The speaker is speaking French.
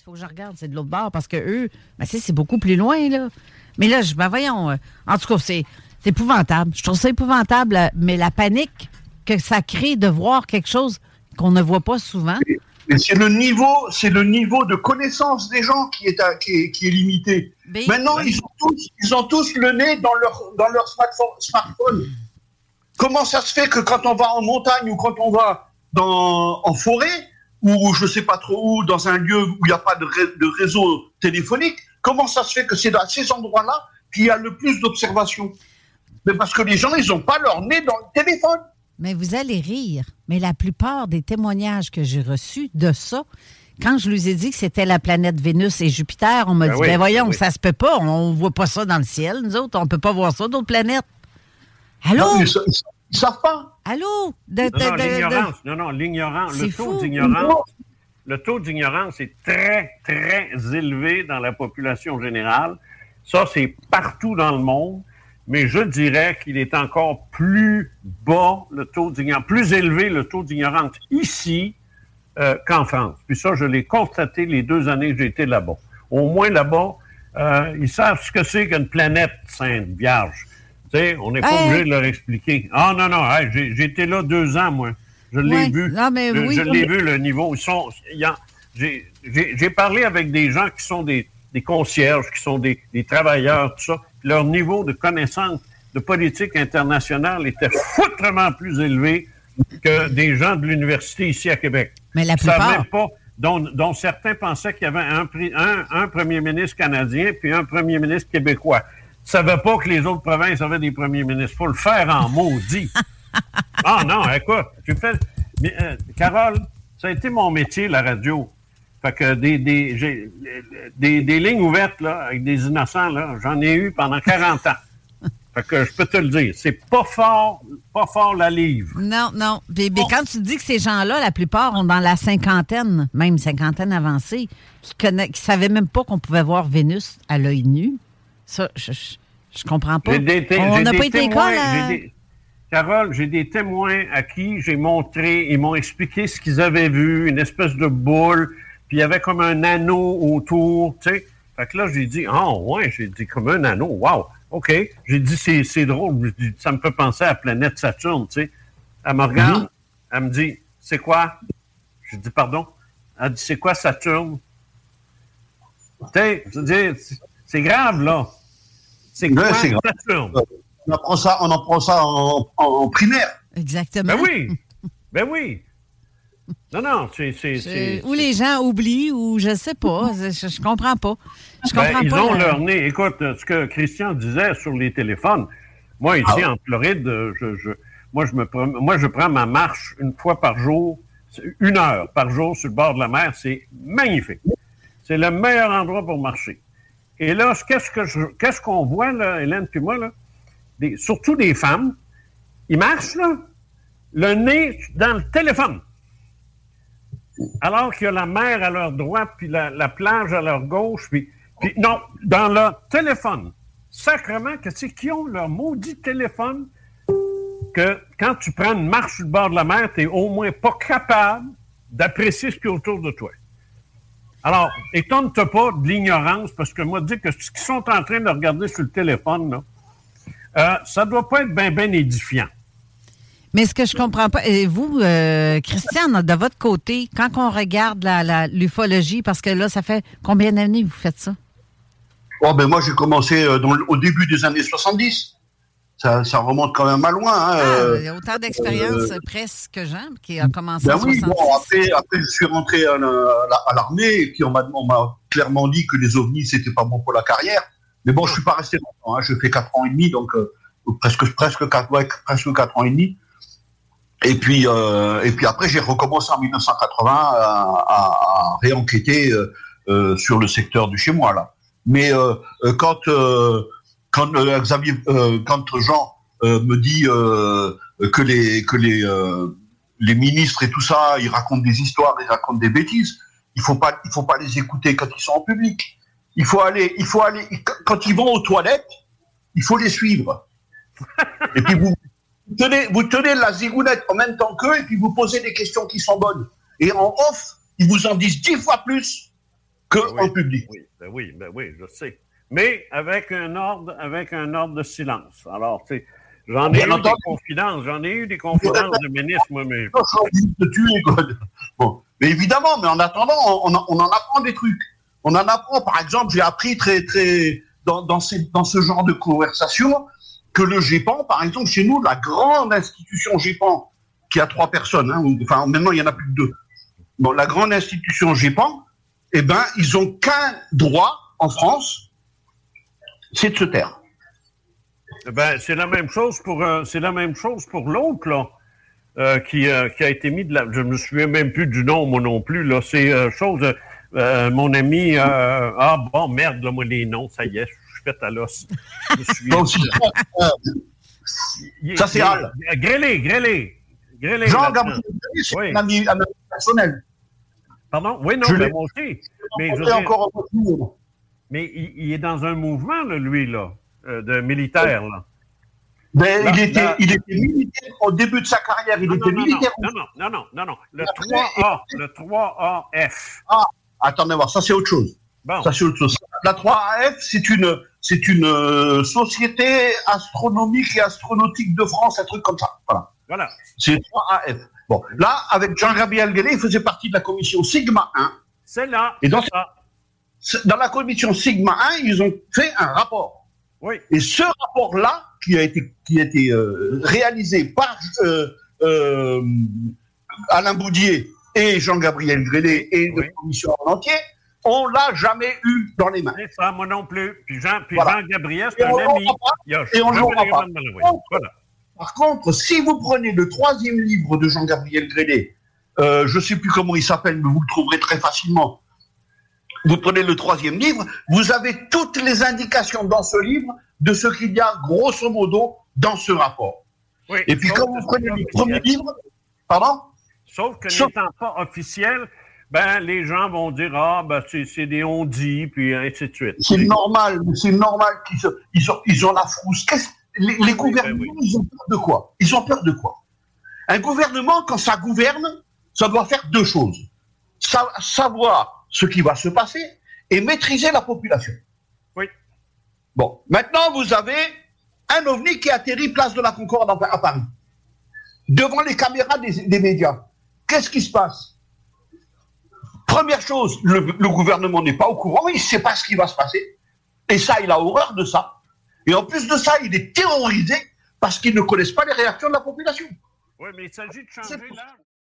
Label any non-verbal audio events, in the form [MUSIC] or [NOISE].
Il faut que je regarde, c'est de l'autre bord parce que eux, ben, c'est beaucoup plus loin, là. Mais là, je, ben voyons, euh, en tout cas, c'est épouvantable. Je trouve ça épouvantable, euh, mais la panique que ça crée de voir quelque chose qu'on ne voit pas souvent. C'est le niveau, c'est le niveau de connaissance des gens qui est, à- qui est, qui est limité. Mais- Maintenant, ils ont, tous, ils ont tous le nez dans leur, dans leur smartphone, smartphone. Comment ça se fait que quand on va en montagne ou quand on va dans, en forêt ou je sais pas trop où, dans un lieu où il n'y a pas de, ré- de réseau téléphonique, comment ça se fait que c'est dans ces endroits-là qu'il y a le plus d'observations? Mais parce que les gens, ils n'ont pas leur nez dans le téléphone. Mais vous allez rire. Mais la plupart des témoignages que j'ai reçus de ça, quand je lui ai dit que c'était la planète Vénus et Jupiter, on m'a Ben dit, oui, ben voyons, oui. ça se peut pas. On voit pas ça dans le ciel, nous autres. On peut pas voir ça d'autres planètes. Allô? Non, ils savent pas. Allô? De- Non, de- non, de- l'ignorance. Non, non, l'ignorance. Le taux fou. d'ignorance. Le taux d'ignorance est très, très élevé dans la population générale. Ça, c'est partout dans le monde. Mais je dirais qu'il est encore plus bas, le taux d'ignorance, plus élevé le taux d'ignorance ici euh, qu'en France. Puis ça, je l'ai constaté les deux années que j'ai été là-bas. Au moins là-bas, euh, ils savent ce que c'est qu'une planète sainte, vierge. On n'est pas Hey. obligé de leur expliquer. Ah non, non, hey, j'ai été là deux ans, moi. Je l'ai Ouais. vu. Non, mais je oui. je l'ai vu, le niveau. Ils sont, j'ai- J'ai j'ai parlé avec des gens qui sont des, des concierges, qui sont des, des travailleurs, tout ça. Leur niveau de connaissance de politique internationale était foutrement plus élevé que des gens de l'université ici à Québec. Mais la plupart. même pas, dont, dont certains pensaient qu'il y avait un, pri- un, un premier ministre canadien puis un premier ministre québécois. Savaient pas que les autres provinces avaient des premiers ministres. faut le faire en maudit. [LAUGHS] ah non, écoute, j'ai fait... Mais, euh, Carole, ça a été mon métier, la radio. Fait que des, des, j'ai- des, des lignes ouvertes là, avec des innocents, là, j'en ai eu pendant 40 ans. [LAUGHS] Fait que je peux te le dire, c'est pas fort, pas fort la livre. Non, non. Mais, mais quand tu dis que ces gens-là, la plupart ont dans la cinquantaine, même cinquantaine avancée, qui ne savaient même pas qu'on pouvait voir Vénus à l'œil nu, ça, je, je, je comprends pas. On n'a pas été école à- des- Carole, j'ai des témoins à qui j'ai montré, ils m'ont expliqué ce qu'ils avaient vu, une espèce de boule, puis il y avait comme un anneau autour, tu sais. Fait que là, j'ai dit, ah ouais, j'ai dit comme un anneau, wow, OK. J'ai dit, c'est, c'est drôle, dit, ça me fait penser à la planète Saturne, tu sais. Elle me regarde, elle me dit, c'est quoi? J'ai dit, pardon? Elle dit, c'est quoi Saturne? Tu sais, c'est grave, là. C'est Ouais, quoi c'est grave. Saturne? On apprend ça, on apprend ça en, en- en primaire. Exactement. Ben oui! Ben oui! Non, non, c'est. c'est- C'est- c'est- Ou les gens oublient, ou je sais pas. Je, je comprends pas. Je Ben, ils pas. ont leur nez. Écoute, ce que Christian disait sur les téléphones, moi, ici, en Floride, euh, je, je- moi, je me moi, je prends ma marche une fois par jour, une heure par jour sur le bord de la mer. C'est magnifique. C'est le meilleur endroit pour marcher. Et là, qu'est-ce qu'on voit, là, Hélène puis moi, surtout des femmes, ils marchent, le nez dans le téléphone. Alors qu'il y a la mer à leur droite, puis la, la plage à leur gauche, puis, non, dans leur téléphone. Sacrement, que c'est qu'ils ont leur maudit téléphone que quand tu prends une marche sur le bord de la mer, tu n'es au moins pas capable d'apprécier ce qu'il y a autour de toi. Alors, étonne-toi pas de l'ignorance, parce que moi, dis que ce qu'ils sont en train de regarder sur le téléphone, là, euh, ça doit pas être bien, bien édifiant. Mais ce que je comprends pas, et vous, euh, Christian, de votre côté, quand on regarde l'ufologie, parce que là, ça fait combien d'années que vous faites ça? Oh, ben moi, j'ai commencé euh, au début des années 70. Ça, ça, remonte quand même à loin. Hein, ah, euh, il y a autant d'expérience presque Jean qui a commencé ben en oui, bon, après, après, je suis rentré à, l'armée et puis on m'a clairement dit que les ovnis, c'était pas bon pour la carrière. Mais bon, je suis pas resté longtemps. Hein, je fais 4 ans et demi, donc presque, presque, 4, ouais, presque 4 ans et demi. Et puis, euh, et puis après, j'ai recommencé en 1980 à, à réenquêter euh, euh, sur le secteur du chez moi là. Mais euh, euh quand quand Xavier, quand Jean me dit que les que les les ministres et tout ça, ils racontent des histoires, ils racontent des bêtises. Il faut pas il faut pas les écouter quand ils sont en public. Il faut aller il faut aller quand ils vont aux toilettes, il faut les suivre. [LAUGHS] Et puis vous tenez, vous tenez la zigounette en même temps qu'eux et puis vous posez des questions qui sont bonnes. Et en off, ils vous en disent dix fois plus qu'en oui, public. Oui, ben oui, ben oui, je sais. Mais avec un ordre, avec un ordre de silence. Alors, tu sais, j'en ai, eu des confidences, j'en ai eu des confidences de ministres, moi, mais. Bon. Mais évidemment, mais en attendant, on, on, en apprend des trucs. On en apprend, par exemple, j'ai appris très, très, dans, dans, ces, dans ce genre de conversation, que le GEPAN, par exemple, chez nous, la grande institution GEPAN, qui a trois personnes, hein, enfin maintenant il y en a plus que deux. Bon, la grande institution GEPAN, eh ben, ils ont qu'un droit en France, c'est de se taire. Ben, c'est la même chose pour euh, c'est la même chose pour l'autre là. Euh, qui, euh, qui a été mis de la. Je me souviens même plus du nom, moi non plus. Là, c'est euh, chose. Mon ami. ah bon, merde, là, moi les noms, ça y est, fait à l'os. [LAUGHS] Ça, c'est Al. Grélé, grélé. grélé Jean Gabriel, c'est oui. un ami, personnel. Pardon? Oui, non, Je mais moi aussi. Mais, je encore un peu plus. Mais il, il est dans un mouvement, là, lui, là, euh, de militaire. Là. Là, il, était, là- il était militaire au début de sa carrière, il Non, était non, non, militaire. non, non, non, non, non, non. Le Après- 3A, le 3AF. Attendez voir, ça c'est autre chose. Bon, Ça c'est autre chose. La 3AF, c'est une, c'est une euh, société astronomique et astronautique de France, un truc comme ça. Voilà. voilà. C'est 3AF. Bon, là, avec Jean-Gabriel Guélet, il faisait partie de la commission Sigma 1. C'est là. Et dans- ça. Dans la commission Sigma 1, ils ont fait un rapport. Oui, Et ce rapport-là, qui a été, qui a été euh, réalisé par euh, euh, Alain Boudier et Jean-Gabriel Grélet et Oui. la commission en entier, on l'a jamais eu dans les mains. c'est ça, moi non plus. Puis Jean, puis Voilà. Jean-Gabriel, c'est un ami. pas. Et on les pas. Voilà. Par contre, si vous prenez le troisième livre de Jean-Gabriel euh, je ne sais plus comment il s'appelle, mais vous le trouverez très facilement. Vous prenez le troisième livre, vous avez toutes les indications dans ce livre de ce qu'il y a grosso modo dans ce rapport. Oui, Et puis quand vous prenez le premier livre, pardon? Sauf que Sauf- n'étant pas officiel, ben, les gens vont dire, ah, ben, c'est des on-dit, puis ainsi de suite. C'est normal, c'est normal qu'ils ils ont, ils ont la frousse. Les, les gouvernements, ben oui. ils ont peur de quoi? Ils ont peur de quoi? Un gouvernement, quand ça gouverne, ça doit faire deux choses. Sa- savoir ce qui va se passer et maîtriser la population. Oui. Bon, maintenant, vous avez un ovni qui atterrit place de la Concorde à Paris, devant les caméras des, des médias. Qu'est-ce qui se passe? Première chose, le, le gouvernement n'est pas au courant, il ne sait pas ce qui va se passer. Et ça, il a horreur de ça. Et en plus de ça, il est terrorisé parce qu'ils ne connaissent pas les réactions de la population. Oui, mais il s'agit de changer l'âge.